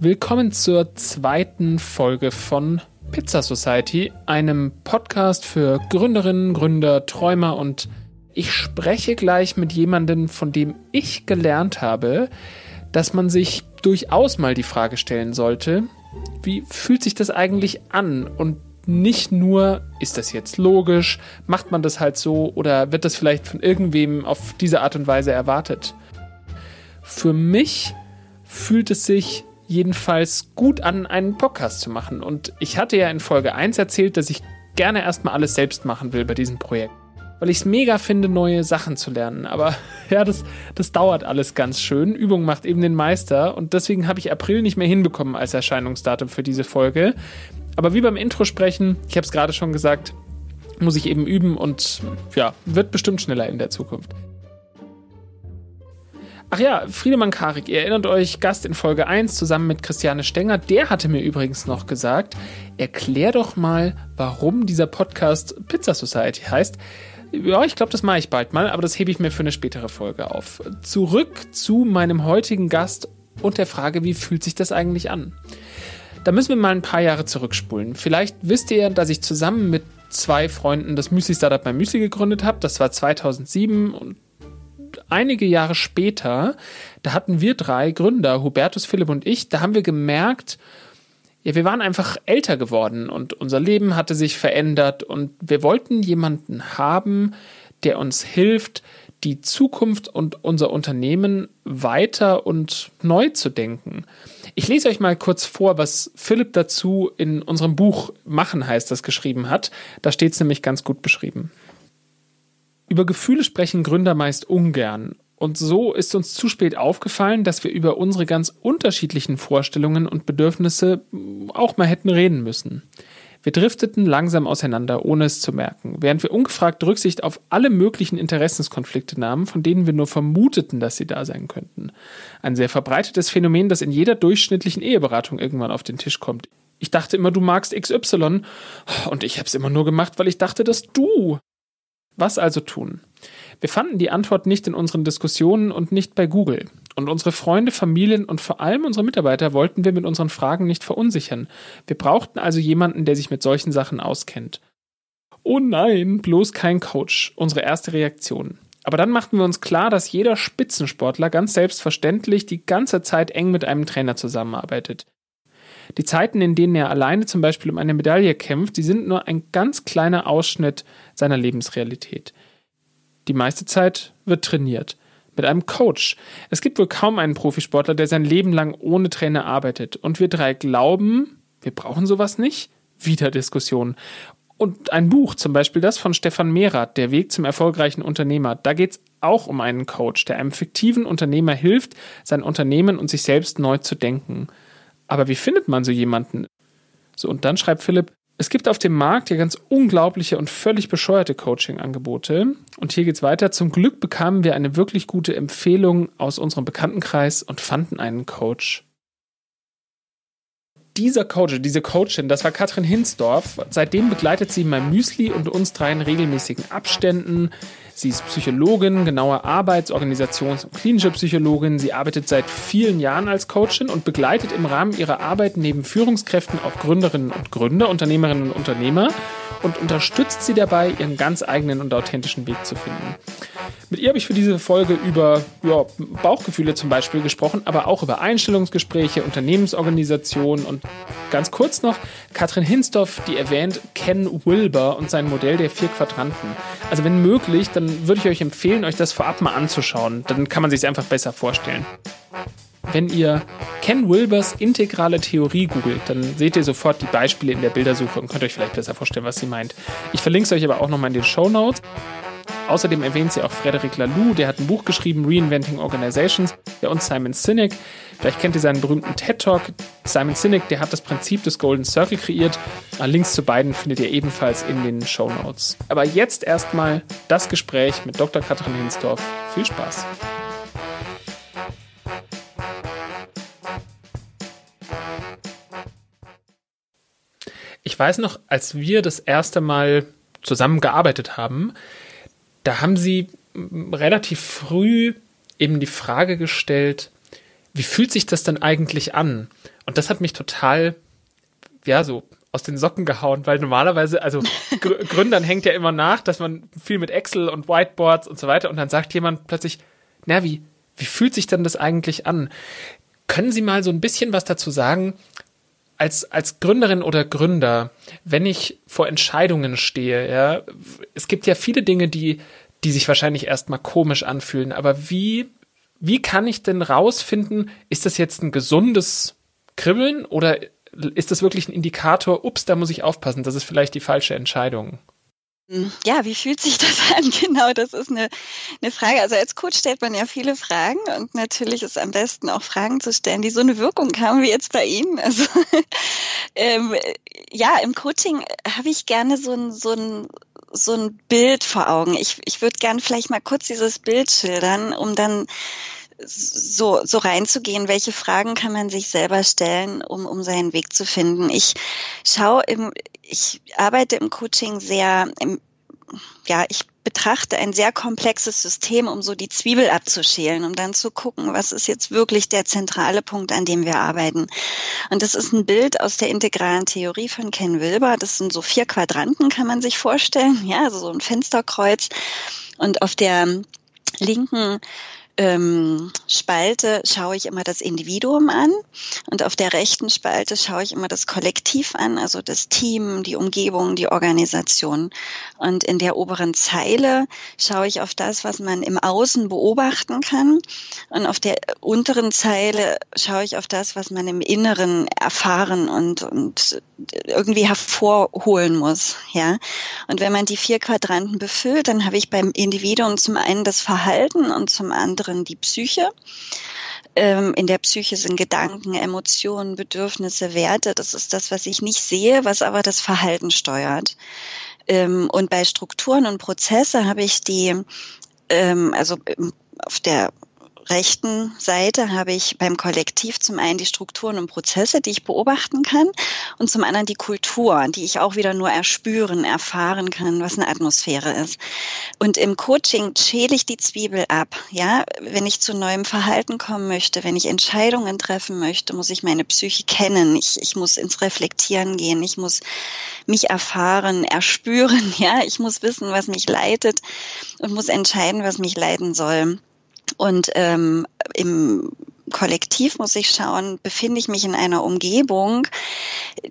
Willkommen zur zweiten Folge von Pizza Society, einem Podcast für Gründerinnen, Gründer, Träumer und ich spreche gleich mit jemandem, von dem ich gelernt habe, dass man sich durchaus mal die Frage stellen sollte, wie fühlt sich das eigentlich an und nicht nur, ist das jetzt logisch, macht man das halt so oder wird das vielleicht von irgendwem auf diese Art und Weise erwartet. Für mich fühlt es sich jedenfalls gut an, einen Podcast zu machen. Und ich hatte ja in Folge 1 erzählt, dass ich gerne erstmal alles selbst machen will bei diesem Projekt. Weil ich es mega finde, neue Sachen zu lernen. Aber ja, das, das dauert alles ganz schön. Übung macht eben den Meister. Und deswegen habe ich April nicht mehr hinbekommen als Erscheinungsdatum für diese Folge. Aber wie beim Intro sprechen, ich habe es gerade schon gesagt, muss ich eben üben und ja, wird bestimmt schneller in der Zukunft. Ach ja, Friedemann Karik, ihr erinnert euch, Gast in Folge 1 zusammen mit Christiane Stenger, der hatte mir übrigens noch gesagt, erklär doch mal, warum dieser Podcast Pizza Society heißt. Ja, ich glaube, das mache ich bald mal, aber das hebe ich mir für eine spätere Folge auf. Zurück zu meinem heutigen Gast und der Frage, wie fühlt sich das eigentlich an? Da müssen wir mal ein paar Jahre zurückspulen. Vielleicht wisst ihr, dass ich zusammen mit zwei Freunden das Müsli-Startup bei Müsli gegründet habe. Das war 2007 und einige Jahre später, da hatten wir drei Gründer, Hubertus, Philipp und ich, da haben wir gemerkt, ja, wir waren einfach älter geworden und unser Leben hatte sich verändert und wir wollten jemanden haben, der uns hilft, die Zukunft und unser Unternehmen weiter und neu zu denken. Ich lese euch mal kurz vor, was Philipp dazu in unserem Buch Machen heißt das geschrieben hat. Da steht es nämlich ganz gut beschrieben. Über Gefühle sprechen Gründer meist ungern. Und so ist uns zu spät aufgefallen, dass wir über unsere ganz unterschiedlichen Vorstellungen und Bedürfnisse auch mal hätten reden müssen. Wir drifteten langsam auseinander, ohne es zu merken, während wir ungefragt Rücksicht auf alle möglichen Interessenskonflikte nahmen, von denen wir nur vermuteten, dass sie da sein könnten. Ein sehr verbreitetes Phänomen, das in jeder durchschnittlichen Eheberatung irgendwann auf den Tisch kommt. Ich dachte immer, du magst XY, und ich hab's immer nur gemacht, weil ich dachte, dass du was also tun? Wir fanden die Antwort nicht in unseren Diskussionen und nicht bei Google. Und unsere Freunde, Familien und vor allem unsere Mitarbeiter wollten wir mit unseren Fragen nicht verunsichern. Wir brauchten also jemanden, der sich mit solchen Sachen auskennt. Oh nein, bloß kein Coach. Unsere erste Reaktion. Aber dann machten wir uns klar, dass jeder Spitzensportler ganz selbstverständlich die ganze Zeit eng mit einem Trainer zusammenarbeitet. Die Zeiten, in denen er alleine zum Beispiel um eine Medaille kämpft, die sind nur ein ganz kleiner Ausschnitt seiner Lebensrealität. Die meiste Zeit wird trainiert. Mit einem Coach. Es gibt wohl kaum einen Profisportler, der sein Leben lang ohne Trainer arbeitet. Und wir drei glauben, wir brauchen sowas nicht? Wieder Diskussion. Und ein Buch, zum Beispiel das von Stefan Mehrath, Der Weg zum erfolgreichen Unternehmer. Da geht es auch um einen Coach, der einem fiktiven Unternehmer hilft, sein Unternehmen und sich selbst neu zu denken. Aber wie findet man so jemanden? So, und dann schreibt Philipp, es gibt auf dem Markt ja ganz unglaubliche und völlig bescheuerte Coaching-Angebote. Und hier geht's weiter. Zum Glück bekamen wir eine wirklich gute Empfehlung aus unserem Bekanntenkreis und fanden einen Coach. Dieser Coach, diese Coachin, das war Katrin Hinsdorf. Seitdem begleitet sie mein Müsli und uns drei in regelmäßigen Abständen. Sie ist Psychologin, genauer Arbeits-, Organisations- und klinische Psychologin. Sie arbeitet seit vielen Jahren als Coachin und begleitet im Rahmen ihrer Arbeit neben Führungskräften auch Gründerinnen und Gründer, Unternehmerinnen und Unternehmer und unterstützt sie dabei, ihren ganz eigenen und authentischen Weg zu finden. Mit ihr habe ich für diese Folge über ja, Bauchgefühle zum Beispiel gesprochen, aber auch über Einstellungsgespräche, Unternehmensorganisation und ganz kurz noch Katrin Hinsdorf, die erwähnt Ken Wilber und sein Modell der vier Quadranten. Also wenn möglich, dann würde ich euch empfehlen, euch das vorab mal anzuschauen. Dann kann man sich es einfach besser vorstellen. Wenn ihr Ken Wilbers integrale Theorie googelt, dann seht ihr sofort die Beispiele in der Bildersuche und könnt euch vielleicht besser vorstellen, was sie meint. Ich verlinke es euch aber auch nochmal in den Show Notes. Außerdem erwähnt sie auch Frederic Laloux, der hat ein Buch geschrieben, Reinventing Organizations, der und Simon Sinek. Vielleicht kennt ihr seinen berühmten TED-Talk. Simon Sinek, der hat das Prinzip des Golden Circle kreiert. Links zu beiden findet ihr ebenfalls in den Show Notes. Aber jetzt erstmal das Gespräch mit Dr. Katrin Hinsdorf. Viel Spaß! Ich weiß noch, als wir das erste Mal zusammengearbeitet haben, da haben sie relativ früh eben die Frage gestellt, wie fühlt sich das denn eigentlich an? Und das hat mich total, ja, so aus den Socken gehauen, weil normalerweise, also Gr Gründern hängt ja immer nach, dass man viel mit Excel und Whiteboards und so weiter und dann sagt jemand plötzlich, na, wie, wie fühlt sich denn das eigentlich an? Können Sie mal so ein bisschen was dazu sagen, als, als Gründerin oder Gründer, wenn ich vor Entscheidungen stehe, ja, es gibt ja viele Dinge, die, die sich wahrscheinlich erstmal komisch anfühlen, aber wie, wie kann ich denn rausfinden, ist das jetzt ein gesundes Kribbeln oder ist das wirklich ein Indikator, ups, da muss ich aufpassen, das ist vielleicht die falsche Entscheidung? Ja, wie fühlt sich das an? Genau, das ist eine, eine Frage. Also als Coach stellt man ja viele Fragen und natürlich ist am besten auch Fragen zu stellen, die so eine Wirkung haben wie jetzt bei Ihnen. Also ähm, ja, im Coaching habe ich gerne so ein, so ein so ein Bild vor Augen. Ich, ich würde gerne vielleicht mal kurz dieses Bild schildern, um dann so, so reinzugehen, welche Fragen kann man sich selber stellen, um, um seinen Weg zu finden. Ich schaue im, ich arbeite im Coaching sehr, im, ja, ich betrachte ein sehr komplexes System, um so die Zwiebel abzuschälen, um dann zu gucken, was ist jetzt wirklich der zentrale Punkt, an dem wir arbeiten. Und das ist ein Bild aus der integralen Theorie von Ken Wilber. Das sind so vier Quadranten, kann man sich vorstellen. Ja, also so ein Fensterkreuz. Und auf der linken ähm, Spalte schaue ich immer das Individuum an und auf der rechten Spalte schaue ich immer das Kollektiv an, also das Team, die Umgebung, die Organisation. Und in der oberen Zeile schaue ich auf das, was man im Außen beobachten kann. Und auf der unteren Zeile schaue ich auf das, was man im Inneren erfahren und, und irgendwie hervorholen muss. Ja. Und wenn man die vier Quadranten befüllt, dann habe ich beim Individuum zum einen das Verhalten und zum anderen anderen die Psyche. Ähm, in der Psyche sind Gedanken, Emotionen, Bedürfnisse, Werte. Das ist das, was ich nicht sehe, was aber das Verhalten steuert. Ähm, und bei Strukturen und Prozesse habe ich die, ähm, also auf der rechten Seite habe ich beim Kollektiv zum einen die Strukturen und Prozesse, die ich beobachten kann und zum anderen die Kultur, die ich auch wieder nur erspüren, erfahren kann, was eine Atmosphäre ist. Und im Coaching schäle ich die Zwiebel ab. Ja, wenn ich zu neuem Verhalten kommen möchte, wenn ich Entscheidungen treffen möchte, muss ich meine Psyche kennen. Ich, ich muss ins Reflektieren gehen. Ich muss mich erfahren, erspüren. Ja, ich muss wissen, was mich leitet und muss entscheiden, was mich leiten soll. Und ähm, im Kollektiv muss ich schauen, befinde ich mich in einer Umgebung,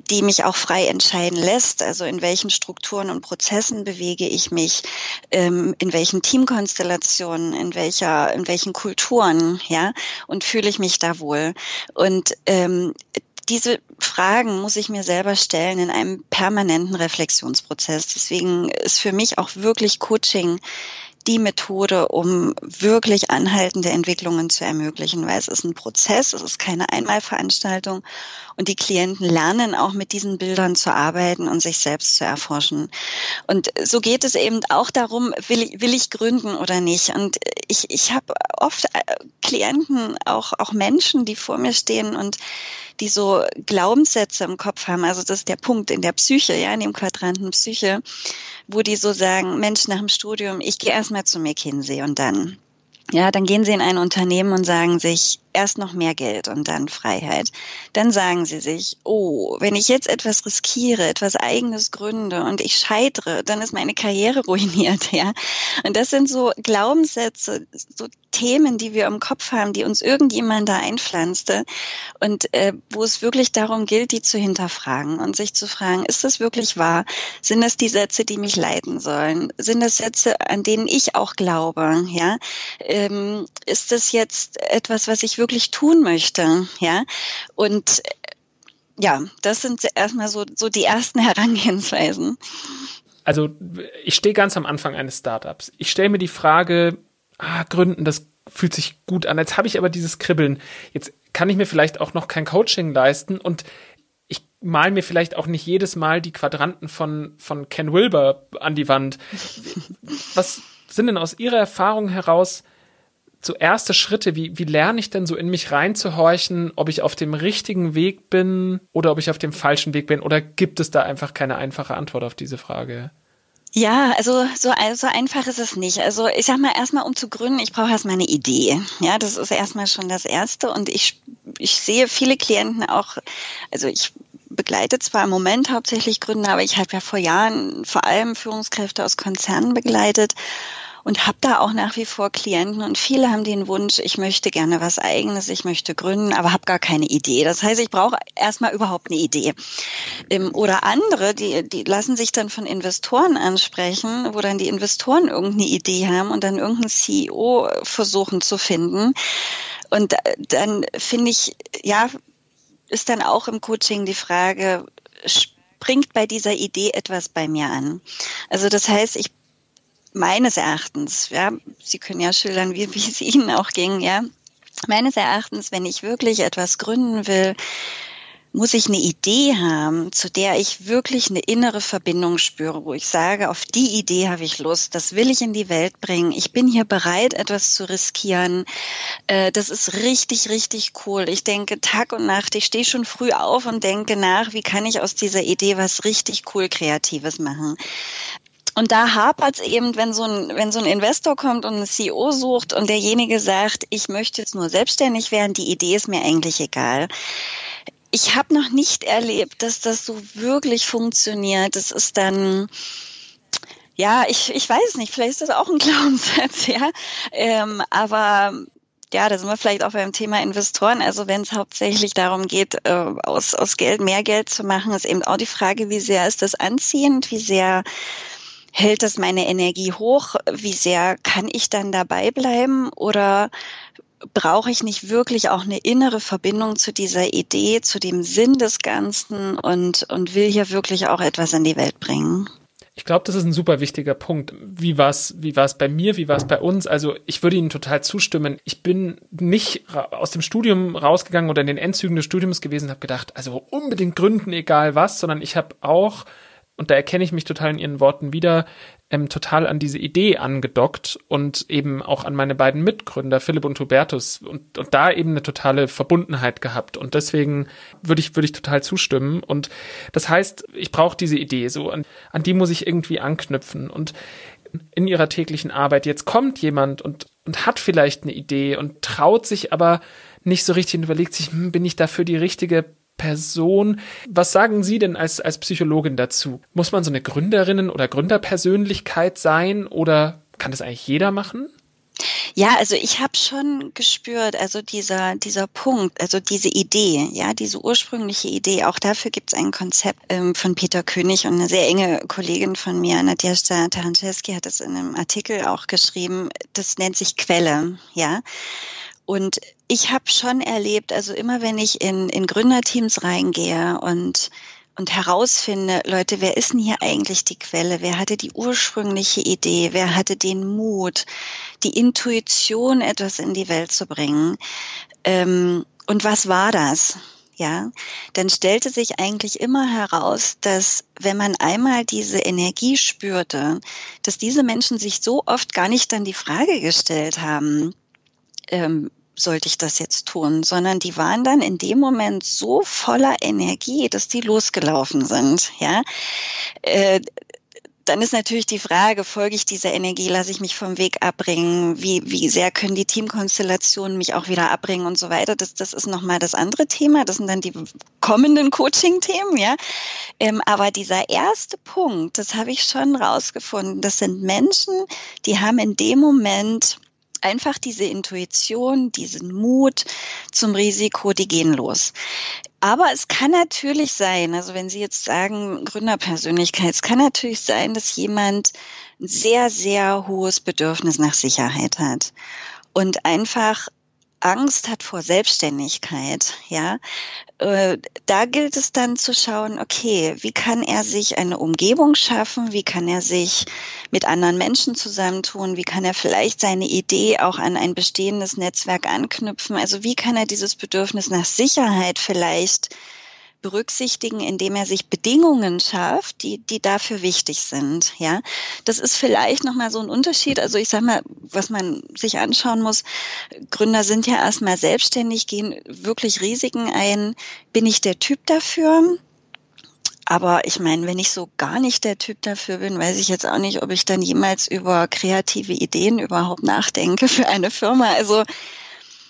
die mich auch frei entscheiden lässt. Also in welchen Strukturen und Prozessen bewege ich mich, ähm, in welchen Teamkonstellationen, in welcher, in welchen Kulturen, ja, und fühle ich mich da wohl. Und ähm, diese Fragen muss ich mir selber stellen in einem permanenten Reflexionsprozess. Deswegen ist für mich auch wirklich Coaching die Methode, um wirklich anhaltende Entwicklungen zu ermöglichen, weil es ist ein Prozess, es ist keine Einmalveranstaltung und die Klienten lernen auch mit diesen Bildern zu arbeiten und sich selbst zu erforschen. Und so geht es eben auch darum, will ich, will ich gründen oder nicht. Und ich, ich habe oft äh, Klienten, auch, auch Menschen, die vor mir stehen und die so Glaubenssätze im Kopf haben. Also das ist der Punkt in der Psyche, ja, in dem Quadranten Psyche, wo die so sagen, Mensch, nach dem Studium, ich gehe erstmal zu McKinsey und dann. Ja, dann gehen sie in ein Unternehmen und sagen sich, erst noch mehr Geld und dann Freiheit. Dann sagen sie sich, oh, wenn ich jetzt etwas riskiere, etwas eigenes gründe und ich scheitere, dann ist meine Karriere ruiniert, ja. Und das sind so Glaubenssätze, so Themen, die wir im Kopf haben, die uns irgendjemand da einpflanzte und äh, wo es wirklich darum gilt, die zu hinterfragen und sich zu fragen, ist das wirklich wahr? Sind das die Sätze, die mich leiten sollen? Sind das Sätze, an denen ich auch glaube, ja? Ähm, ist das jetzt etwas, was ich wirklich tun möchte, ja. Und äh, ja, das sind erstmal so, so die ersten Herangehensweisen. Also ich stehe ganz am Anfang eines Startups. Ich stelle mir die Frage, ah, gründen, das fühlt sich gut an. Jetzt habe ich aber dieses Kribbeln. Jetzt kann ich mir vielleicht auch noch kein Coaching leisten und ich mal mir vielleicht auch nicht jedes Mal die Quadranten von, von Ken Wilber an die Wand. Was sind denn aus Ihrer Erfahrung heraus so erste Schritte, wie, wie lerne ich denn so in mich reinzuhorchen, ob ich auf dem richtigen Weg bin oder ob ich auf dem falschen Weg bin? Oder gibt es da einfach keine einfache Antwort auf diese Frage? Ja, also so, so einfach ist es nicht. Also ich sag mal, erstmal um zu gründen, ich brauche erstmal eine Idee. Ja, das ist erstmal schon das Erste. Und ich, ich sehe viele Klienten auch, also ich begleite zwar im Moment hauptsächlich Gründer, aber ich habe ja vor Jahren vor allem Führungskräfte aus Konzernen begleitet und habe da auch nach wie vor Klienten und viele haben den Wunsch, ich möchte gerne was eigenes, ich möchte gründen, aber habe gar keine Idee. Das heißt, ich brauche erstmal überhaupt eine Idee. Ähm, oder andere, die, die lassen sich dann von Investoren ansprechen, wo dann die Investoren irgendeine Idee haben und dann irgendeinen CEO versuchen zu finden. Und dann finde ich, ja, ist dann auch im Coaching die Frage, springt bei dieser Idee etwas bei mir an? Also das heißt, ich meines Erachtens, ja, Sie können ja schildern, wie, wie es Ihnen auch ging, ja. Meines Erachtens, wenn ich wirklich etwas gründen will, muss ich eine Idee haben, zu der ich wirklich eine innere Verbindung spüre, wo ich sage, auf die Idee habe ich Lust, das will ich in die Welt bringen, ich bin hier bereit, etwas zu riskieren. Äh, das ist richtig, richtig cool. Ich denke Tag und Nacht, ich stehe schon früh auf und denke nach, wie kann ich aus dieser Idee was richtig cool Kreatives machen. Und da hapert es eben, wenn so, ein, wenn so ein Investor kommt und ein CEO sucht und derjenige sagt, ich möchte jetzt nur selbstständig werden, die Idee ist mir eigentlich egal. Ich habe noch nicht erlebt, dass das so wirklich funktioniert. Das ist dann, ja, ich, ich weiß nicht, vielleicht ist das auch ein Glaubenssatz, ja. Ähm, aber ja, da sind wir vielleicht auch beim Thema Investoren. Also wenn es hauptsächlich darum geht, äh, aus, aus Geld mehr Geld zu machen, ist eben auch die Frage, wie sehr ist das anziehend, wie sehr hält das meine Energie hoch? Wie sehr kann ich dann dabei bleiben? Oder brauche ich nicht wirklich auch eine innere Verbindung zu dieser Idee, zu dem Sinn des Ganzen und, und will hier wirklich auch etwas in die Welt bringen? Ich glaube, das ist ein super wichtiger Punkt. Wie war es wie war's bei mir, wie war es bei uns? Also ich würde Ihnen total zustimmen. Ich bin nicht aus dem Studium rausgegangen oder in den Endzügen des Studiums gewesen und habe gedacht, also unbedingt gründen, egal was, sondern ich habe auch und da erkenne ich mich total in ihren Worten wieder, ähm, total an diese Idee angedockt und eben auch an meine beiden Mitgründer, Philipp und Hubertus, und, und da eben eine totale Verbundenheit gehabt. Und deswegen würde ich, würde ich total zustimmen. Und das heißt, ich brauche diese Idee, so an, an die muss ich irgendwie anknüpfen. Und in ihrer täglichen Arbeit, jetzt kommt jemand und, und hat vielleicht eine Idee und traut sich aber nicht so richtig und überlegt sich, hm, bin ich dafür die richtige Person. Was sagen Sie denn als, als Psychologin dazu? Muss man so eine Gründerinnen- oder Gründerpersönlichkeit sein oder kann das eigentlich jeder machen? Ja, also ich habe schon gespürt, also dieser, dieser Punkt, also diese Idee, ja, diese ursprüngliche Idee, auch dafür gibt es ein Konzept ähm, von Peter König und eine sehr enge Kollegin von mir, Nadja Taranczewski, hat es in einem Artikel auch geschrieben, das nennt sich Quelle, ja. Und ich habe schon erlebt, also immer wenn ich in, in Gründerteams reingehe und und herausfinde, Leute, wer ist denn hier eigentlich die Quelle? Wer hatte die ursprüngliche Idee? Wer hatte den Mut, die Intuition, etwas in die Welt zu bringen? Ähm, und was war das? Ja, dann stellte sich eigentlich immer heraus, dass wenn man einmal diese Energie spürte, dass diese Menschen sich so oft gar nicht dann die Frage gestellt haben, ähm, sollte ich das jetzt tun, sondern die waren dann in dem Moment so voller Energie, dass die losgelaufen sind. Ja, äh, dann ist natürlich die Frage, folge ich dieser Energie, lasse ich mich vom Weg abbringen, wie, wie sehr können die Teamkonstellationen mich auch wieder abbringen und so weiter. Das, das ist nochmal das andere Thema. Das sind dann die kommenden Coaching-Themen, ja. Ähm, aber dieser erste Punkt, das habe ich schon rausgefunden. Das sind Menschen, die haben in dem Moment einfach diese Intuition, diesen Mut zum Risiko, die gehen los. Aber es kann natürlich sein, also wenn Sie jetzt sagen Gründerpersönlichkeit, es kann natürlich sein, dass jemand ein sehr, sehr hohes Bedürfnis nach Sicherheit hat und einfach Angst hat vor Selbstständigkeit, ja, äh, da gilt es dann zu schauen, okay, wie kann er sich eine Umgebung schaffen, wie kann er sich mit anderen Menschen zusammentun, wie kann er vielleicht seine Idee auch an ein bestehendes Netzwerk anknüpfen, also wie kann er dieses Bedürfnis nach Sicherheit vielleicht berücksichtigen, indem er sich Bedingungen schafft, die, die dafür wichtig sind. Ja, das ist vielleicht nochmal so ein Unterschied. Also ich sag mal, was man sich anschauen muss, Gründer sind ja erstmal selbstständig, gehen wirklich Risiken ein. Bin ich der Typ dafür? Aber ich meine, wenn ich so gar nicht der Typ dafür bin, weiß ich jetzt auch nicht, ob ich dann jemals über kreative Ideen überhaupt nachdenke für eine Firma. Also,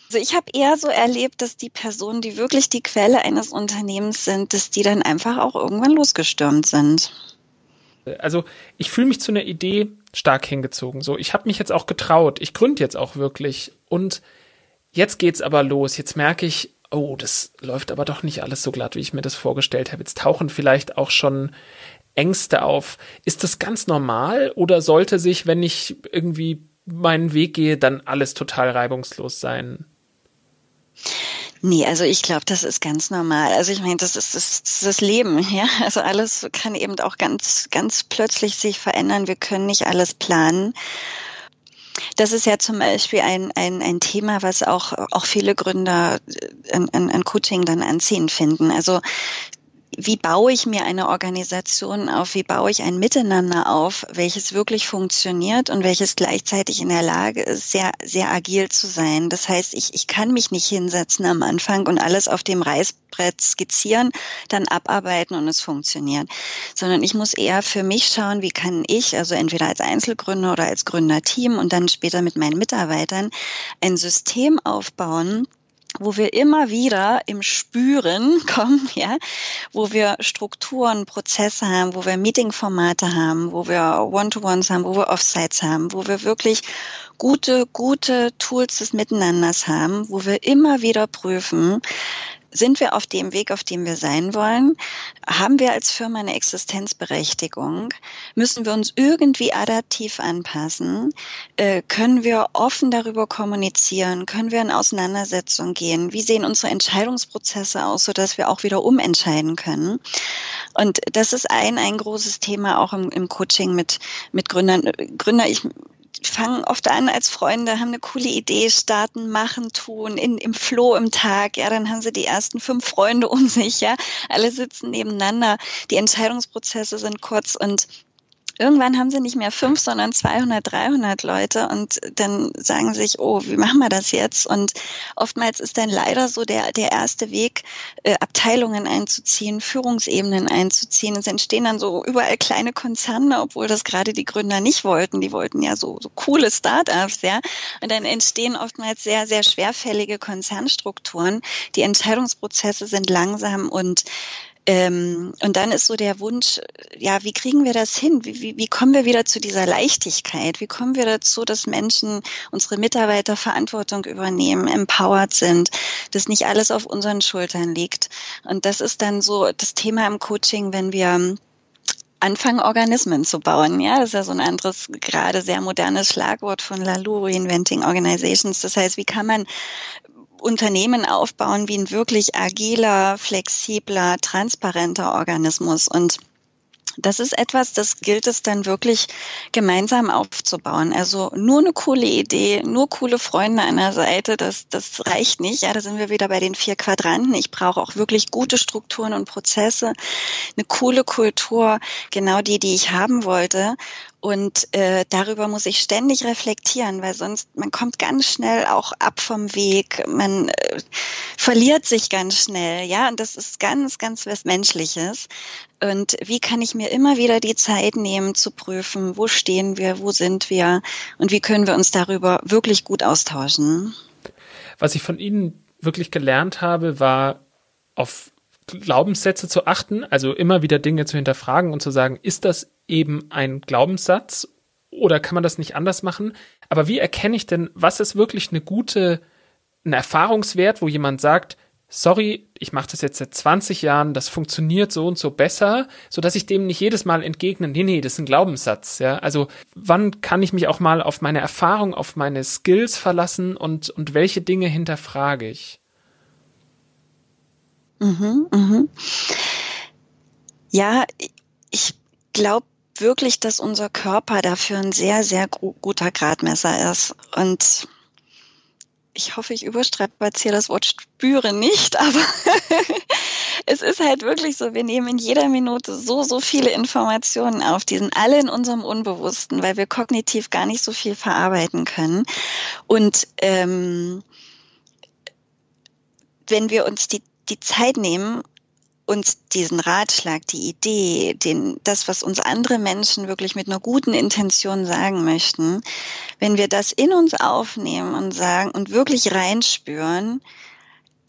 also ich habe eher so erlebt, dass die Personen, die wirklich die Quelle eines Unternehmens sind, dass die dann einfach auch irgendwann losgestürmt sind. Also ich fühle mich zu einer Idee stark hingezogen. So, ich habe mich jetzt auch getraut. Ich gründe jetzt auch wirklich. Und jetzt geht's aber los. Jetzt merke ich, oh, das läuft aber doch nicht alles so glatt, wie ich mir das vorgestellt habe. Jetzt tauchen vielleicht auch schon Ängste auf. Ist das ganz normal oder sollte sich, wenn ich irgendwie meinen Weg gehe, dann alles total reibungslos sein? Nee, also ich glaube, das ist ganz normal. Also ich meine, das ist, das ist das Leben, ja. Also alles kann eben auch ganz, ganz plötzlich sich verändern. Wir können nicht alles planen. Das ist ja zum Beispiel ein, ein, ein Thema, was auch, auch viele Gründer an, an, an Coaching dann anziehen finden. Also wie baue ich mir eine Organisation auf, wie baue ich ein Miteinander auf, welches wirklich funktioniert und welches gleichzeitig in der Lage ist, sehr, sehr agil zu sein. Das heißt, ich, ich kann mich nicht hinsetzen am Anfang und alles auf dem Reißbrett skizzieren, dann abarbeiten und es funktioniert, sondern ich muss eher für mich schauen, wie kann ich, also entweder als Einzelgründer oder als Gründerteam und dann später mit meinen Mitarbeitern ein System aufbauen, wo wir immer wieder im Spüren kommen, ja, wo wir Strukturen, Prozesse haben, wo wir Meetingformate haben, wo wir One-to-Ones haben, wo wir Offsites haben, wo wir wirklich gute, gute Tools des Miteinanders haben, wo wir immer wieder prüfen, sind wir auf dem Weg, auf dem wir sein wollen? Haben wir als Firma eine Existenzberechtigung? Müssen wir uns irgendwie adaptiv anpassen? Äh, können wir offen darüber kommunizieren? Können wir in Auseinandersetzung gehen? Wie sehen unsere Entscheidungsprozesse aus, sodass wir auch wieder umentscheiden können? Und das ist ein, ein großes Thema auch im, im Coaching mit, mit Gründern. Gründer, ich fangen oft an als Freunde, haben eine coole Idee, starten, machen, tun, in, im Floh im Tag, ja, dann haben sie die ersten fünf Freunde um sich, ja, alle sitzen nebeneinander, die Entscheidungsprozesse sind kurz und Irgendwann haben sie nicht mehr fünf, sondern 200, 300 Leute und dann sagen sich, oh, wie machen wir das jetzt? Und oftmals ist dann leider so der, der erste Weg, äh, Abteilungen einzuziehen, Führungsebenen einzuziehen. Es entstehen dann so überall kleine Konzerne, obwohl das gerade die Gründer nicht wollten. Die wollten ja so, so coole Startups, ja. Und dann entstehen oftmals sehr, sehr schwerfällige Konzernstrukturen. Die Entscheidungsprozesse sind langsam und ähm, und dann ist so der Wunsch, ja, wie kriegen wir das hin? Wie, wie, wie kommen wir wieder zu dieser Leichtigkeit? Wie kommen wir dazu, dass Menschen, unsere Mitarbeiter Verantwortung übernehmen, empowered sind, dass nicht alles auf unseren Schultern liegt? Und das ist dann so das Thema im Coaching, wenn wir anfangen, Organismen zu bauen. Ja, das ist ja so ein anderes, gerade sehr modernes Schlagwort von Lalou, Reinventing Organizations. Das heißt, wie kann man Unternehmen aufbauen wie ein wirklich agiler, flexibler, transparenter Organismus. Und das ist etwas, das gilt es dann wirklich gemeinsam aufzubauen. Also nur eine coole Idee, nur coole Freunde an der Seite, das, das reicht nicht. Ja, da sind wir wieder bei den vier Quadranten. Ich brauche auch wirklich gute Strukturen und Prozesse, eine coole Kultur, genau die, die ich haben wollte. Und äh, darüber muss ich ständig reflektieren, weil sonst man kommt ganz schnell auch ab vom Weg, man äh, verliert sich ganz schnell, ja, und das ist ganz, ganz was Menschliches. Und wie kann ich mir immer wieder die Zeit nehmen zu prüfen, wo stehen wir, wo sind wir und wie können wir uns darüber wirklich gut austauschen? Was ich von Ihnen wirklich gelernt habe, war auf Glaubenssätze zu achten, also immer wieder Dinge zu hinterfragen und zu sagen, ist das eben ein Glaubenssatz oder kann man das nicht anders machen? Aber wie erkenne ich denn, was ist wirklich eine gute, ein Erfahrungswert, wo jemand sagt, sorry, ich mache das jetzt seit 20 Jahren, das funktioniert so und so besser, so dass ich dem nicht jedes Mal entgegne, nee, nee, das ist ein Glaubenssatz, ja. Also, wann kann ich mich auch mal auf meine Erfahrung, auf meine Skills verlassen und, und welche Dinge hinterfrage ich? Mhm, mhm. Ja, ich glaube wirklich, dass unser Körper dafür ein sehr, sehr guter Gradmesser ist. Und ich hoffe, ich überstrapaziere das Wort spüre nicht, aber es ist halt wirklich so, wir nehmen in jeder Minute so, so viele Informationen auf. Die sind alle in unserem Unbewussten, weil wir kognitiv gar nicht so viel verarbeiten können. Und ähm, wenn wir uns die, die Zeit nehmen, uns diesen Ratschlag, die Idee, den, das, was uns andere Menschen wirklich mit einer guten Intention sagen möchten, wenn wir das in uns aufnehmen und sagen und wirklich reinspüren,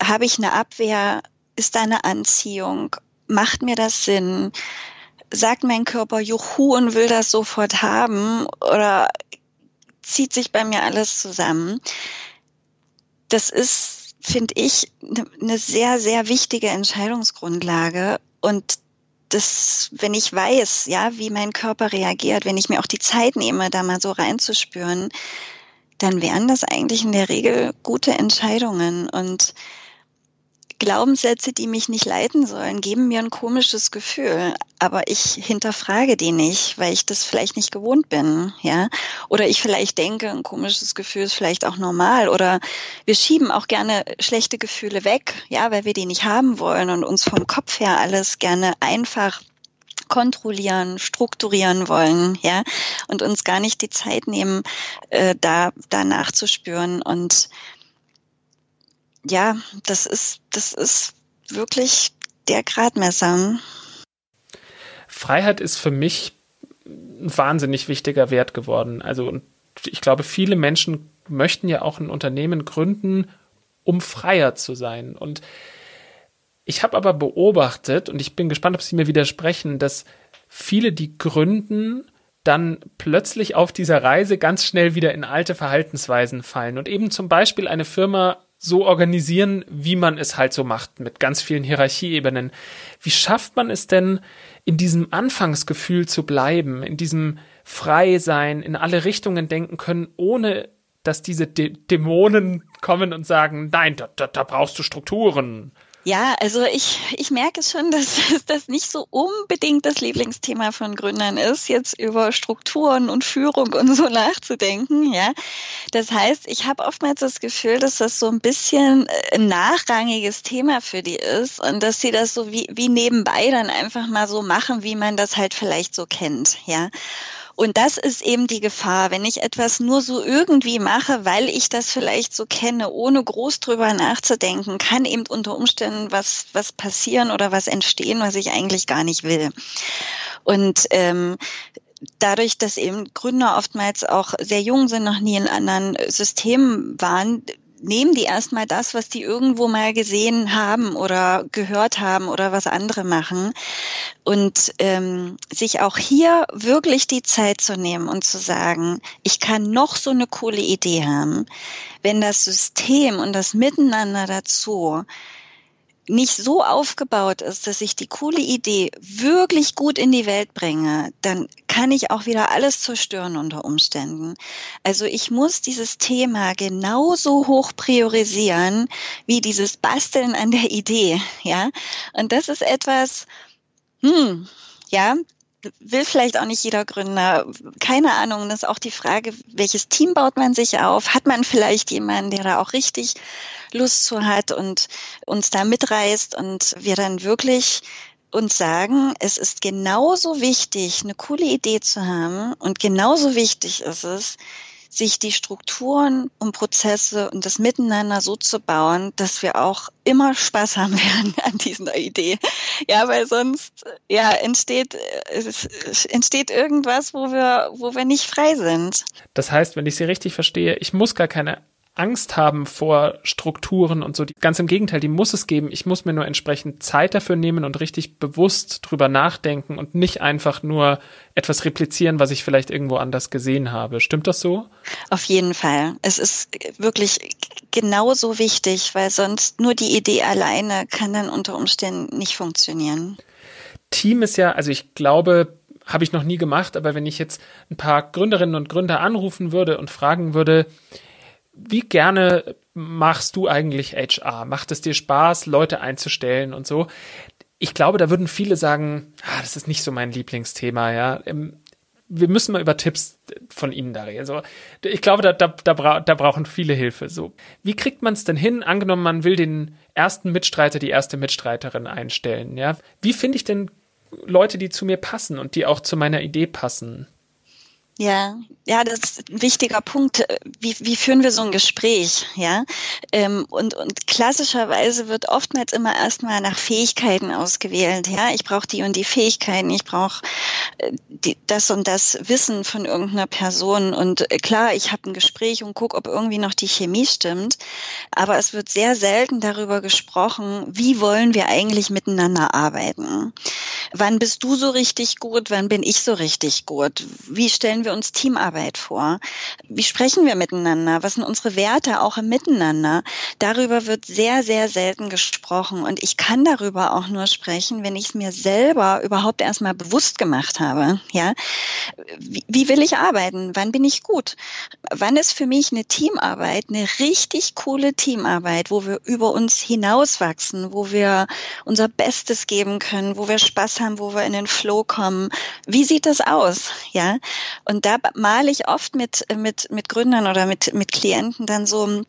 habe ich eine Abwehr, ist da eine Anziehung, macht mir das Sinn, sagt mein Körper Juhu und will das sofort haben oder zieht sich bei mir alles zusammen. Das ist, finde ich, eine ne sehr, sehr wichtige Entscheidungsgrundlage. Und das, wenn ich weiß, ja, wie mein Körper reagiert, wenn ich mir auch die Zeit nehme, da mal so reinzuspüren, dann wären das eigentlich in der Regel gute Entscheidungen. Und Glaubenssätze, die mich nicht leiten sollen, geben mir ein komisches Gefühl, aber ich hinterfrage die nicht, weil ich das vielleicht nicht gewohnt bin, ja? Oder ich vielleicht denke, ein komisches Gefühl ist vielleicht auch normal. Oder wir schieben auch gerne schlechte Gefühle weg, ja, weil wir die nicht haben wollen und uns vom Kopf her alles gerne einfach kontrollieren, strukturieren wollen, ja, und uns gar nicht die Zeit nehmen, äh, da, da nachzuspüren und ja, das ist, das ist wirklich der Gradmesser. Freiheit ist für mich ein wahnsinnig wichtiger Wert geworden. Also, ich glaube, viele Menschen möchten ja auch ein Unternehmen gründen, um freier zu sein. Und ich habe aber beobachtet, und ich bin gespannt, ob Sie mir widersprechen, dass viele, die gründen, dann plötzlich auf dieser Reise ganz schnell wieder in alte Verhaltensweisen fallen und eben zum Beispiel eine Firma so organisieren, wie man es halt so macht, mit ganz vielen Hierarchieebenen. Wie schafft man es denn, in diesem Anfangsgefühl zu bleiben, in diesem Freisein, in alle Richtungen denken können, ohne dass diese Dä Dämonen kommen und sagen, nein, da, da, da brauchst du Strukturen. Ja, also ich, ich merke schon, dass das nicht so unbedingt das Lieblingsthema von Gründern ist, jetzt über Strukturen und Führung und so nachzudenken. Ja, das heißt, ich habe oftmals das Gefühl, dass das so ein bisschen äh, ein nachrangiges Thema für die ist und dass sie das so wie, wie nebenbei dann einfach mal so machen, wie man das halt vielleicht so kennt. Ja. Und das ist eben die Gefahr, wenn ich etwas nur so irgendwie mache, weil ich das vielleicht so kenne, ohne groß drüber nachzudenken, kann eben unter Umständen was, was passieren oder was entstehen, was ich eigentlich gar nicht will. Und ähm, dadurch, dass eben Gründer oftmals auch sehr jung sind, noch nie in anderen Systemen waren, nehmen die erstmal das, was die irgendwo mal gesehen haben oder gehört haben oder was andere machen. Und ähm, sich auch hier wirklich die Zeit zu nehmen und zu sagen, ich kann noch so eine coole Idee haben, wenn das System und das Miteinander dazu nicht so aufgebaut ist, dass ich die coole Idee wirklich gut in die Welt bringe, dann kann ich auch wieder alles zerstören unter Umständen. Also ich muss dieses Thema genauso hoch priorisieren wie dieses Basteln an der Idee, ja. Und das ist etwas, hm, ja, will vielleicht auch nicht jeder Gründer. Keine Ahnung. Das ist auch die Frage, welches Team baut man sich auf? Hat man vielleicht jemanden, der da auch richtig Lust zu hat und uns da mitreißt und wir dann wirklich uns sagen, es ist genauso wichtig, eine coole Idee zu haben und genauso wichtig ist es, sich die Strukturen und Prozesse und das Miteinander so zu bauen, dass wir auch immer Spaß haben werden an dieser Idee. Ja, weil sonst ja entsteht es entsteht irgendwas, wo wir wo wir nicht frei sind. Das heißt, wenn ich Sie richtig verstehe, ich muss gar keine Angst haben vor Strukturen und so. Ganz im Gegenteil, die muss es geben. Ich muss mir nur entsprechend Zeit dafür nehmen und richtig bewusst drüber nachdenken und nicht einfach nur etwas replizieren, was ich vielleicht irgendwo anders gesehen habe. Stimmt das so? Auf jeden Fall. Es ist wirklich genauso wichtig, weil sonst nur die Idee alleine kann dann unter Umständen nicht funktionieren. Team ist ja, also ich glaube, habe ich noch nie gemacht, aber wenn ich jetzt ein paar Gründerinnen und Gründer anrufen würde und fragen würde, wie gerne machst du eigentlich HR? Macht es dir Spaß, Leute einzustellen und so? Ich glaube, da würden viele sagen, ah, das ist nicht so mein Lieblingsthema, ja. Ähm, wir müssen mal über Tipps von Ihnen da reden. Also, ich glaube, da, da, da, bra da brauchen viele Hilfe. So, wie kriegt man es denn hin? Angenommen, man will den ersten Mitstreiter, die erste Mitstreiterin einstellen. Ja, wie finde ich denn Leute, die zu mir passen und die auch zu meiner Idee passen? Ja, ja, das ist ein wichtiger Punkt. Wie, wie führen wir so ein Gespräch? Ja, ähm, und, und klassischerweise wird oftmals immer erstmal nach Fähigkeiten ausgewählt. Ja, ich brauche die und die Fähigkeiten, ich brauche äh, das und das Wissen von irgendeiner Person. Und äh, klar, ich habe ein Gespräch und gucke, ob irgendwie noch die Chemie stimmt. Aber es wird sehr selten darüber gesprochen, wie wollen wir eigentlich miteinander arbeiten? Wann bist du so richtig gut? Wann bin ich so richtig gut? Wie stellen wir uns Teamarbeit vor? Wie sprechen wir miteinander? Was sind unsere Werte auch im Miteinander? Darüber wird sehr, sehr selten gesprochen. Und ich kann darüber auch nur sprechen, wenn ich es mir selber überhaupt erstmal bewusst gemacht habe. Ja, wie, wie will ich arbeiten? Wann bin ich gut? Wann ist für mich eine Teamarbeit eine richtig coole Teamarbeit, wo wir über uns hinauswachsen, wo wir unser Bestes geben können, wo wir Spaß haben, wo wir in den Flow kommen? Wie sieht das aus? Ja, und da male ich oft mit, mit, mit Gründern oder mit, mit Klienten dann so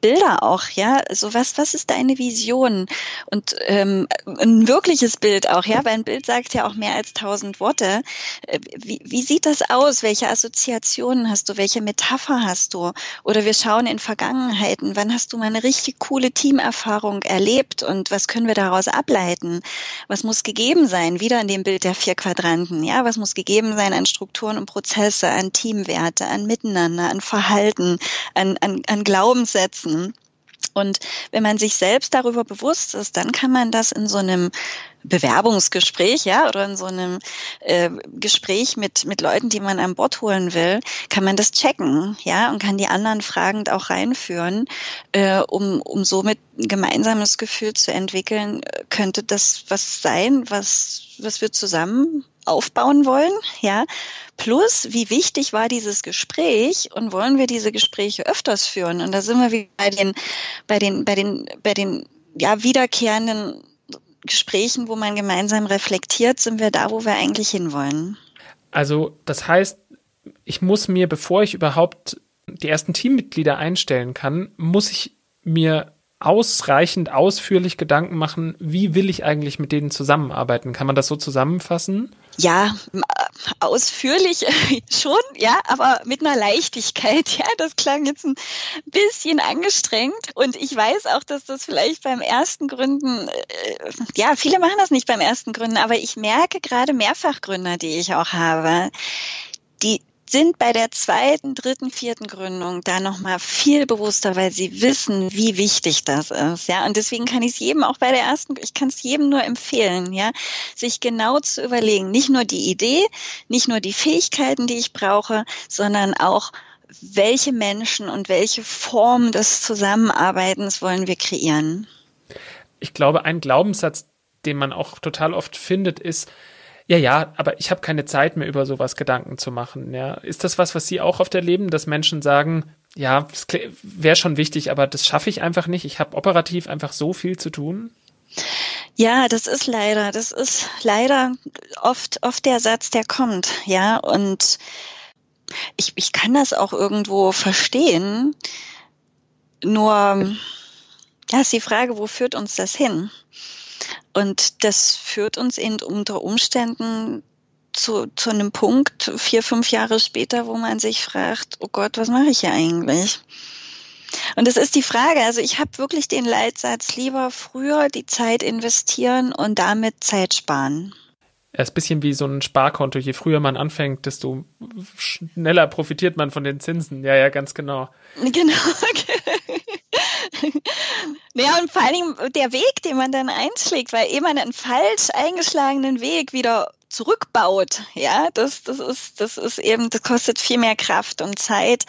Bilder auch, ja, so was, was ist deine Vision und ähm, ein wirkliches Bild auch, ja, weil ein Bild sagt ja auch mehr als tausend Worte. Äh, wie, wie sieht das aus? Welche Assoziationen hast du? Welche Metapher hast du? Oder wir schauen in Vergangenheiten. Wann hast du mal eine richtig coole Teamerfahrung erlebt und was können wir daraus ableiten? Was muss gegeben sein? Wieder in dem Bild der vier Quadranten, ja, was muss gegeben sein an Strukturen und Prozesse, an Teamwerte, an Miteinander, an Verhalten, an, an, an Glaubenssätzen setzen. Und wenn man sich selbst darüber bewusst ist, dann kann man das in so einem Bewerbungsgespräch, ja, oder in so einem äh, Gespräch mit mit Leuten, die man an Bord holen will, kann man das checken, ja, und kann die anderen fragend auch reinführen, äh, um um somit ein gemeinsames Gefühl zu entwickeln, könnte das was sein, was was wir zusammen aufbauen wollen, ja. Plus, wie wichtig war dieses Gespräch und wollen wir diese Gespräche öfters führen? Und da sind wir wie bei den, bei den, bei den, bei den, ja, wiederkehrenden Gesprächen, wo man gemeinsam reflektiert, sind wir da, wo wir eigentlich hinwollen. Also, das heißt, ich muss mir, bevor ich überhaupt die ersten Teammitglieder einstellen kann, muss ich mir ausreichend ausführlich Gedanken machen, wie will ich eigentlich mit denen zusammenarbeiten? Kann man das so zusammenfassen? Ja, ausführlich schon, ja, aber mit einer Leichtigkeit. Ja, das klang jetzt ein bisschen angestrengt. Und ich weiß auch, dass das vielleicht beim ersten Gründen, äh, ja, viele machen das nicht beim ersten Gründen, aber ich merke gerade Mehrfachgründer, die ich auch habe, die sind bei der zweiten, dritten, vierten Gründung da nochmal viel bewusster, weil sie wissen, wie wichtig das ist. Ja, und deswegen kann ich es jedem auch bei der ersten, ich kann es jedem nur empfehlen, ja, sich genau zu überlegen, nicht nur die Idee, nicht nur die Fähigkeiten, die ich brauche, sondern auch, welche Menschen und welche Form des Zusammenarbeitens wollen wir kreieren. Ich glaube, ein Glaubenssatz, den man auch total oft findet, ist, ja, ja, aber ich habe keine Zeit mehr, über sowas Gedanken zu machen. Ja. Ist das was, was Sie auch oft erleben, dass Menschen sagen, ja, wäre schon wichtig, aber das schaffe ich einfach nicht. Ich habe operativ einfach so viel zu tun? Ja, das ist leider, das ist leider oft, oft der Satz, der kommt, ja. Und ich, ich kann das auch irgendwo verstehen. Nur, ja, ist die Frage, wo führt uns das hin? Und das führt uns eben unter Umständen zu, zu einem Punkt, vier, fünf Jahre später, wo man sich fragt, oh Gott, was mache ich hier eigentlich? Und das ist die Frage. Also ich habe wirklich den Leitsatz, lieber früher die Zeit investieren und damit Zeit sparen. Er ist ein bisschen wie so ein Sparkonto. Je früher man anfängt, desto schneller profitiert man von den Zinsen. Ja, ja, ganz genau. Genau. Ja, und vor allen Dingen der Weg, den man dann einschlägt, weil eben einen falsch eingeschlagenen Weg wieder zurückbaut, ja, das, das ist, das ist eben, das kostet viel mehr Kraft und Zeit,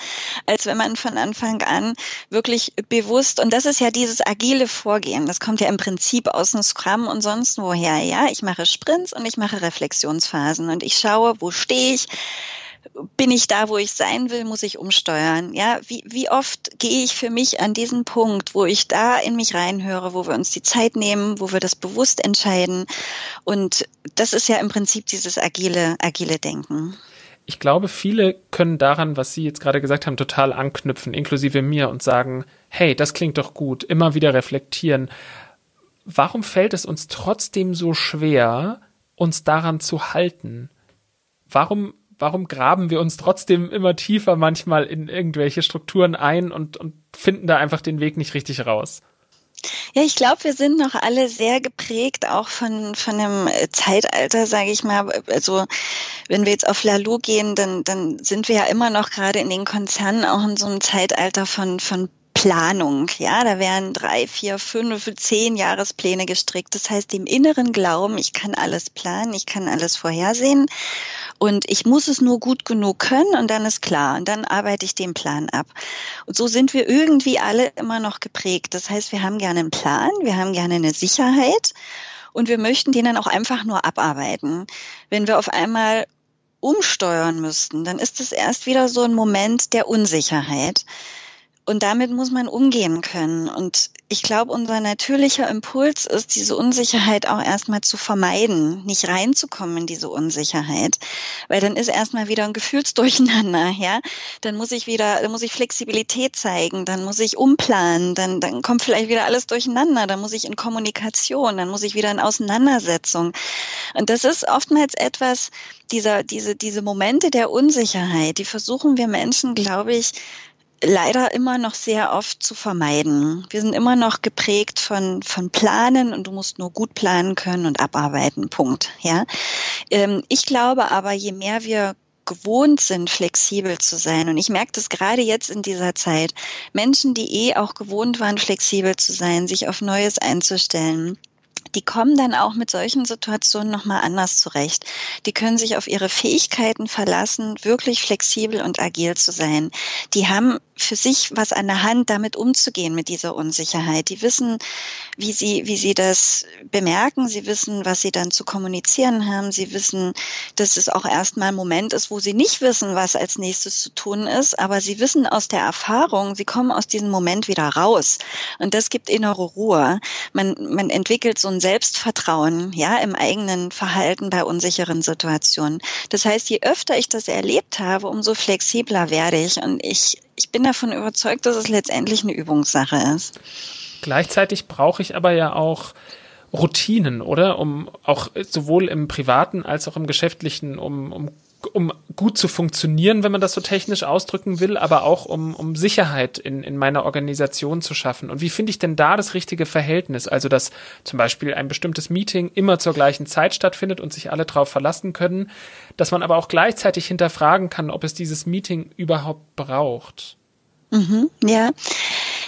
als wenn man von Anfang an wirklich bewusst, und das ist ja dieses agile Vorgehen, das kommt ja im Prinzip aus dem Scrum und sonst woher, ja, ich mache Sprints und ich mache Reflexionsphasen und ich schaue, wo stehe ich, bin ich da, wo ich sein will, muss ich umsteuern. Ja, wie, wie oft gehe ich für mich an diesen Punkt, wo ich da in mich reinhöre, wo wir uns die Zeit nehmen, wo wir das bewusst entscheiden. Und das ist ja im Prinzip dieses agile, agile Denken. Ich glaube, viele können daran, was Sie jetzt gerade gesagt haben, total anknüpfen, inklusive mir und sagen, hey, das klingt doch gut, immer wieder reflektieren. Warum fällt es uns trotzdem so schwer, uns daran zu halten? Warum warum graben wir uns trotzdem immer tiefer manchmal in irgendwelche Strukturen ein und, und finden da einfach den Weg nicht richtig raus? Ja, ich glaube, wir sind noch alle sehr geprägt, auch von, von dem Zeitalter, sage ich mal. Also wenn wir jetzt auf Lalu gehen, dann, dann sind wir ja immer noch gerade in den Konzernen auch in so einem Zeitalter von, von Planung. Ja, da werden drei, vier, fünf, zehn Jahrespläne gestrickt. Das heißt, dem inneren Glauben, ich kann alles planen, ich kann alles vorhersehen und ich muss es nur gut genug können und dann ist klar und dann arbeite ich den Plan ab. Und so sind wir irgendwie alle immer noch geprägt. Das heißt, wir haben gerne einen Plan, wir haben gerne eine Sicherheit und wir möchten den dann auch einfach nur abarbeiten. Wenn wir auf einmal umsteuern müssten, dann ist es erst wieder so ein Moment der Unsicherheit. Und damit muss man umgehen können. Und ich glaube, unser natürlicher Impuls ist, diese Unsicherheit auch erstmal zu vermeiden, nicht reinzukommen in diese Unsicherheit. Weil dann ist erstmal wieder ein Gefühlsdurcheinander, ja. Dann muss ich wieder, dann muss ich Flexibilität zeigen, dann muss ich umplanen, dann, dann kommt vielleicht wieder alles durcheinander, dann muss ich in Kommunikation, dann muss ich wieder in Auseinandersetzung. Und das ist oftmals etwas, dieser, diese, diese Momente der Unsicherheit, die versuchen wir Menschen, glaube ich, leider immer noch sehr oft zu vermeiden. Wir sind immer noch geprägt von, von Planen und du musst nur gut planen können und abarbeiten. Punkt. Ja. Ähm, ich glaube aber, je mehr wir gewohnt sind, flexibel zu sein. Und ich merke das gerade jetzt in dieser Zeit. Menschen, die eh auch gewohnt waren, flexibel zu sein, sich auf Neues einzustellen, die kommen dann auch mit solchen Situationen nochmal anders zurecht. Die können sich auf ihre Fähigkeiten verlassen, wirklich flexibel und agil zu sein. Die haben für sich was an der Hand, damit umzugehen mit dieser Unsicherheit. Die wissen, wie sie, wie sie das bemerken. Sie wissen, was sie dann zu kommunizieren haben. Sie wissen, dass es auch erstmal ein Moment ist, wo sie nicht wissen, was als nächstes zu tun ist. Aber sie wissen aus der Erfahrung, sie kommen aus diesem Moment wieder raus. Und das gibt innere Ruhe. Man, man entwickelt so ein Selbstvertrauen, ja, im eigenen Verhalten bei unsicheren Situationen. Das heißt, je öfter ich das erlebt habe, umso flexibler werde ich. Und ich, ich bin davon überzeugt, dass es letztendlich eine Übungssache ist. Gleichzeitig brauche ich aber ja auch Routinen, oder? Um auch sowohl im privaten als auch im geschäftlichen, um, um um gut zu funktionieren, wenn man das so technisch ausdrücken will, aber auch um, um Sicherheit in, in meiner Organisation zu schaffen. Und wie finde ich denn da das richtige Verhältnis? Also, dass zum Beispiel ein bestimmtes Meeting immer zur gleichen Zeit stattfindet und sich alle darauf verlassen können, dass man aber auch gleichzeitig hinterfragen kann, ob es dieses Meeting überhaupt braucht. Mhm, ja.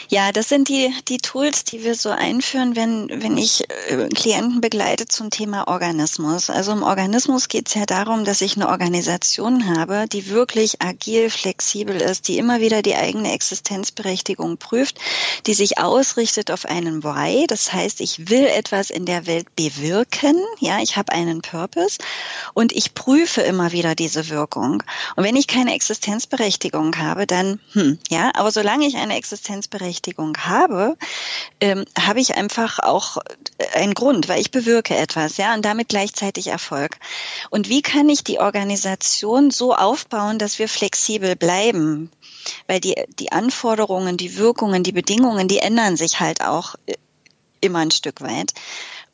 Ja, das sind die, die Tools, die wir so einführen, wenn, wenn ich äh, Klienten begleite zum Thema Organismus. Also im Organismus geht es ja darum, dass ich eine Organisation habe, die wirklich agil, flexibel ist, die immer wieder die eigene Existenzberechtigung prüft, die sich ausrichtet auf einen Why. Das heißt, ich will etwas in der Welt bewirken. Ja, ich habe einen Purpose und ich prüfe immer wieder diese Wirkung. Und wenn ich keine Existenzberechtigung habe, dann, hm, ja, aber solange ich eine Existenzberechtigung Berechtigung habe, ähm, habe ich einfach auch einen Grund, weil ich bewirke etwas, ja, und damit gleichzeitig Erfolg. Und wie kann ich die Organisation so aufbauen, dass wir flexibel bleiben? Weil die, die Anforderungen, die Wirkungen, die Bedingungen, die ändern sich halt auch äh, immer ein Stück weit.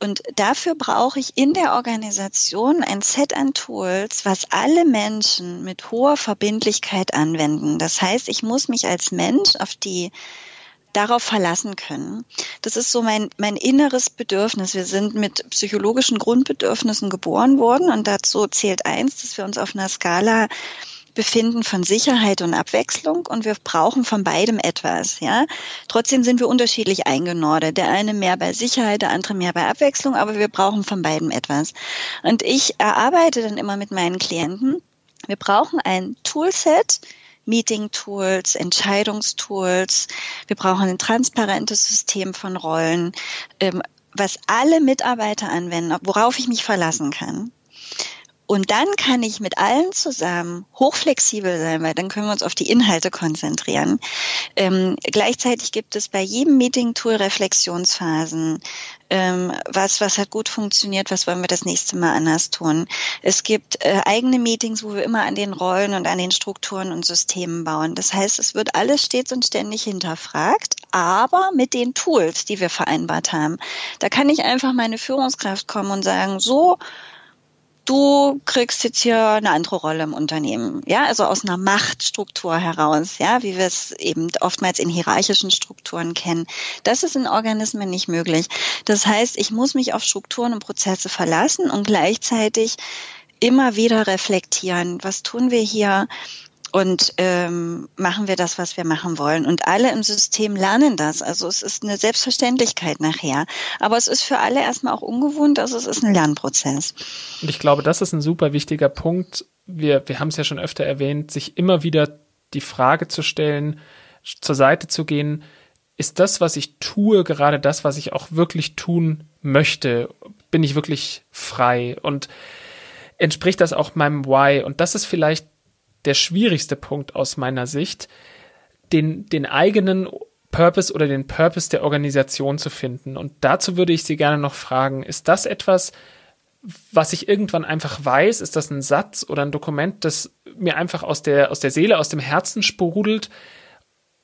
Und dafür brauche ich in der Organisation ein Set an Tools, was alle Menschen mit hoher Verbindlichkeit anwenden. Das heißt, ich muss mich als Mensch auf die darauf verlassen können. Das ist so mein, mein inneres Bedürfnis. Wir sind mit psychologischen Grundbedürfnissen geboren worden und dazu zählt eins, dass wir uns auf einer Skala befinden von Sicherheit und Abwechslung und wir brauchen von beidem etwas, ja. Trotzdem sind wir unterschiedlich eingenordet. Der eine mehr bei Sicherheit, der andere mehr bei Abwechslung, aber wir brauchen von beidem etwas. Und ich erarbeite dann immer mit meinen Klienten, wir brauchen ein Toolset, Meeting-Tools, Entscheidungstools. Wir brauchen ein transparentes System von Rollen, ähm, was alle Mitarbeiter anwenden, worauf ich mich verlassen kann. Und dann kann ich mit allen zusammen hochflexibel sein, weil dann können wir uns auf die Inhalte konzentrieren. Ähm, gleichzeitig gibt es bei jedem Meeting-Tool Reflexionsphasen. Ähm, was, was hat gut funktioniert, was wollen wir das nächste Mal anders tun. Es gibt äh, eigene Meetings, wo wir immer an den Rollen und an den Strukturen und Systemen bauen. Das heißt, es wird alles stets und ständig hinterfragt, aber mit den Tools, die wir vereinbart haben. Da kann ich einfach meine Führungskraft kommen und sagen, so, du kriegst jetzt hier eine andere Rolle im Unternehmen. Ja, also aus einer Machtstruktur heraus, ja, wie wir es eben oftmals in hierarchischen Strukturen kennen. Das ist in Organismen nicht möglich. Das heißt, ich muss mich auf Strukturen und Prozesse verlassen und gleichzeitig immer wieder reflektieren. Was tun wir hier? Und ähm, machen wir das, was wir machen wollen. Und alle im System lernen das. Also es ist eine Selbstverständlichkeit nachher. Aber es ist für alle erstmal auch ungewohnt, also es ist ein Lernprozess. Und ich glaube, das ist ein super wichtiger Punkt. Wir, wir haben es ja schon öfter erwähnt, sich immer wieder die Frage zu stellen, zur Seite zu gehen, ist das, was ich tue, gerade das, was ich auch wirklich tun möchte? Bin ich wirklich frei? Und entspricht das auch meinem Why? Und das ist vielleicht der schwierigste Punkt aus meiner Sicht, den, den eigenen Purpose oder den Purpose der Organisation zu finden. Und dazu würde ich Sie gerne noch fragen, ist das etwas, was ich irgendwann einfach weiß? Ist das ein Satz oder ein Dokument, das mir einfach aus der, aus der Seele, aus dem Herzen sprudelt?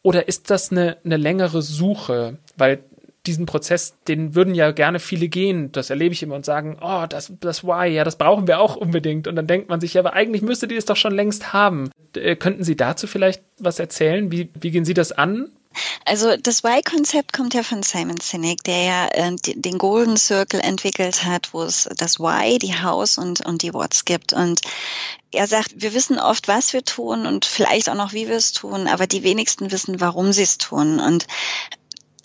Oder ist das eine, eine längere Suche? Weil diesen Prozess, den würden ja gerne viele gehen. Das erlebe ich immer und sagen, oh, das, das Why, ja, das brauchen wir auch unbedingt. Und dann denkt man sich, ja, aber eigentlich müsstet ihr es doch schon längst haben. Äh, könnten Sie dazu vielleicht was erzählen? Wie, wie gehen Sie das an? Also das Why-Konzept kommt ja von Simon Sinek, der ja äh, den Golden Circle entwickelt hat, wo es das Why, die House und, und die What's gibt. Und er sagt, wir wissen oft, was wir tun und vielleicht auch noch, wie wir es tun, aber die wenigsten wissen, warum sie es tun. Und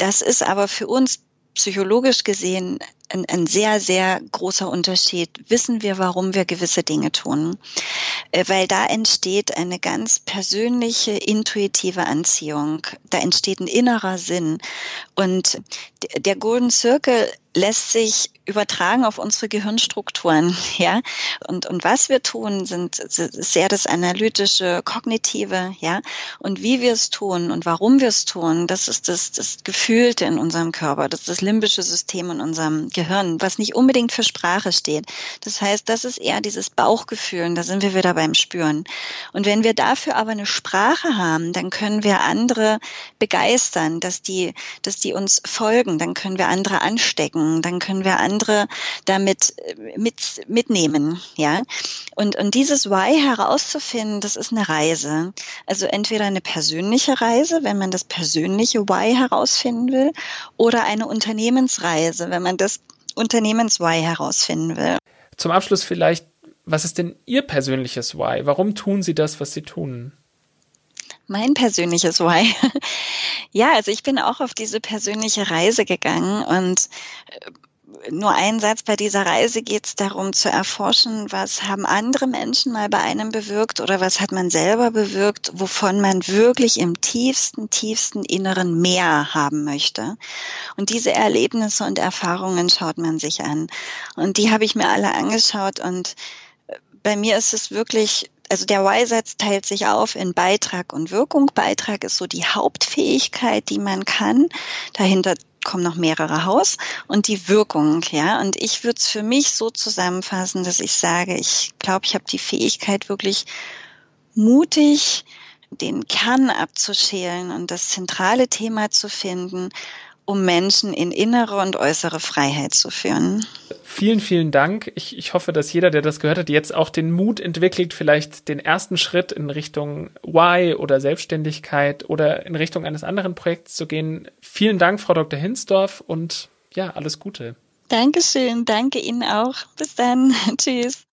das ist aber für uns psychologisch gesehen ein, ein, sehr, sehr großer Unterschied. Wissen wir, warum wir gewisse Dinge tun? Äh, weil da entsteht eine ganz persönliche, intuitive Anziehung. Da entsteht ein innerer Sinn. Und der Golden Circle lässt sich übertragen auf unsere Gehirnstrukturen, ja. Und, und was wir tun, sind sehr das analytische, kognitive, ja. Und wie wir es tun und warum wir es tun, das ist das, das Gefühlte in unserem Körper, das ist das limbische System in unserem Gehirn, was nicht unbedingt für Sprache steht. Das heißt, das ist eher dieses Bauchgefühl, und da sind wir wieder beim Spüren. Und wenn wir dafür aber eine Sprache haben, dann können wir andere begeistern, dass die, dass die uns folgen, dann können wir andere anstecken denken, dann können wir andere damit äh, mit, mitnehmen, ja. Und, und dieses Why herauszufinden, das ist eine Reise. Also entweder eine persönliche Reise, wenn man das persönliche Why herausfinden will, oder eine Unternehmensreise, wenn man das Unternehmens-Why herausfinden will. Zum Abschluss vielleicht, was ist denn Ihr persönliches Why? Warum tun Sie das, was Sie tun? Mein persönliches Why. Ja, also ich bin auch auf diese persönliche Reise gegangen und äh, nur ein Satz, bei dieser Reise geht es darum zu erforschen, was haben andere Menschen mal bei einem bewirkt oder was hat man selber bewirkt, wovon man wirklich im tiefsten, tiefsten Inneren mehr haben möchte. Und diese Erlebnisse und Erfahrungen schaut man sich an. Und die habe ich mir alle angeschaut und äh, bei mir ist es wirklich also der Y-Satz teilt sich auf in Beitrag und Wirkung. Beitrag ist so die Hauptfähigkeit, die man kann. Dahinter kommen noch mehrere Haus und die Wirkung, ja. Und ich würde es für mich so zusammenfassen, dass ich sage, ich glaube, ich habe die Fähigkeit wirklich mutig den Kern abzuschälen und das zentrale Thema zu finden um Menschen in innere und äußere Freiheit zu führen. Vielen, vielen Dank. Ich, ich hoffe, dass jeder, der das gehört hat, jetzt auch den Mut entwickelt, vielleicht den ersten Schritt in Richtung Y oder Selbstständigkeit oder in Richtung eines anderen Projekts zu gehen. Vielen Dank, Frau Dr. Hinsdorf, und ja, alles Gute. Dankeschön. Danke Ihnen auch. Bis dann. Tschüss.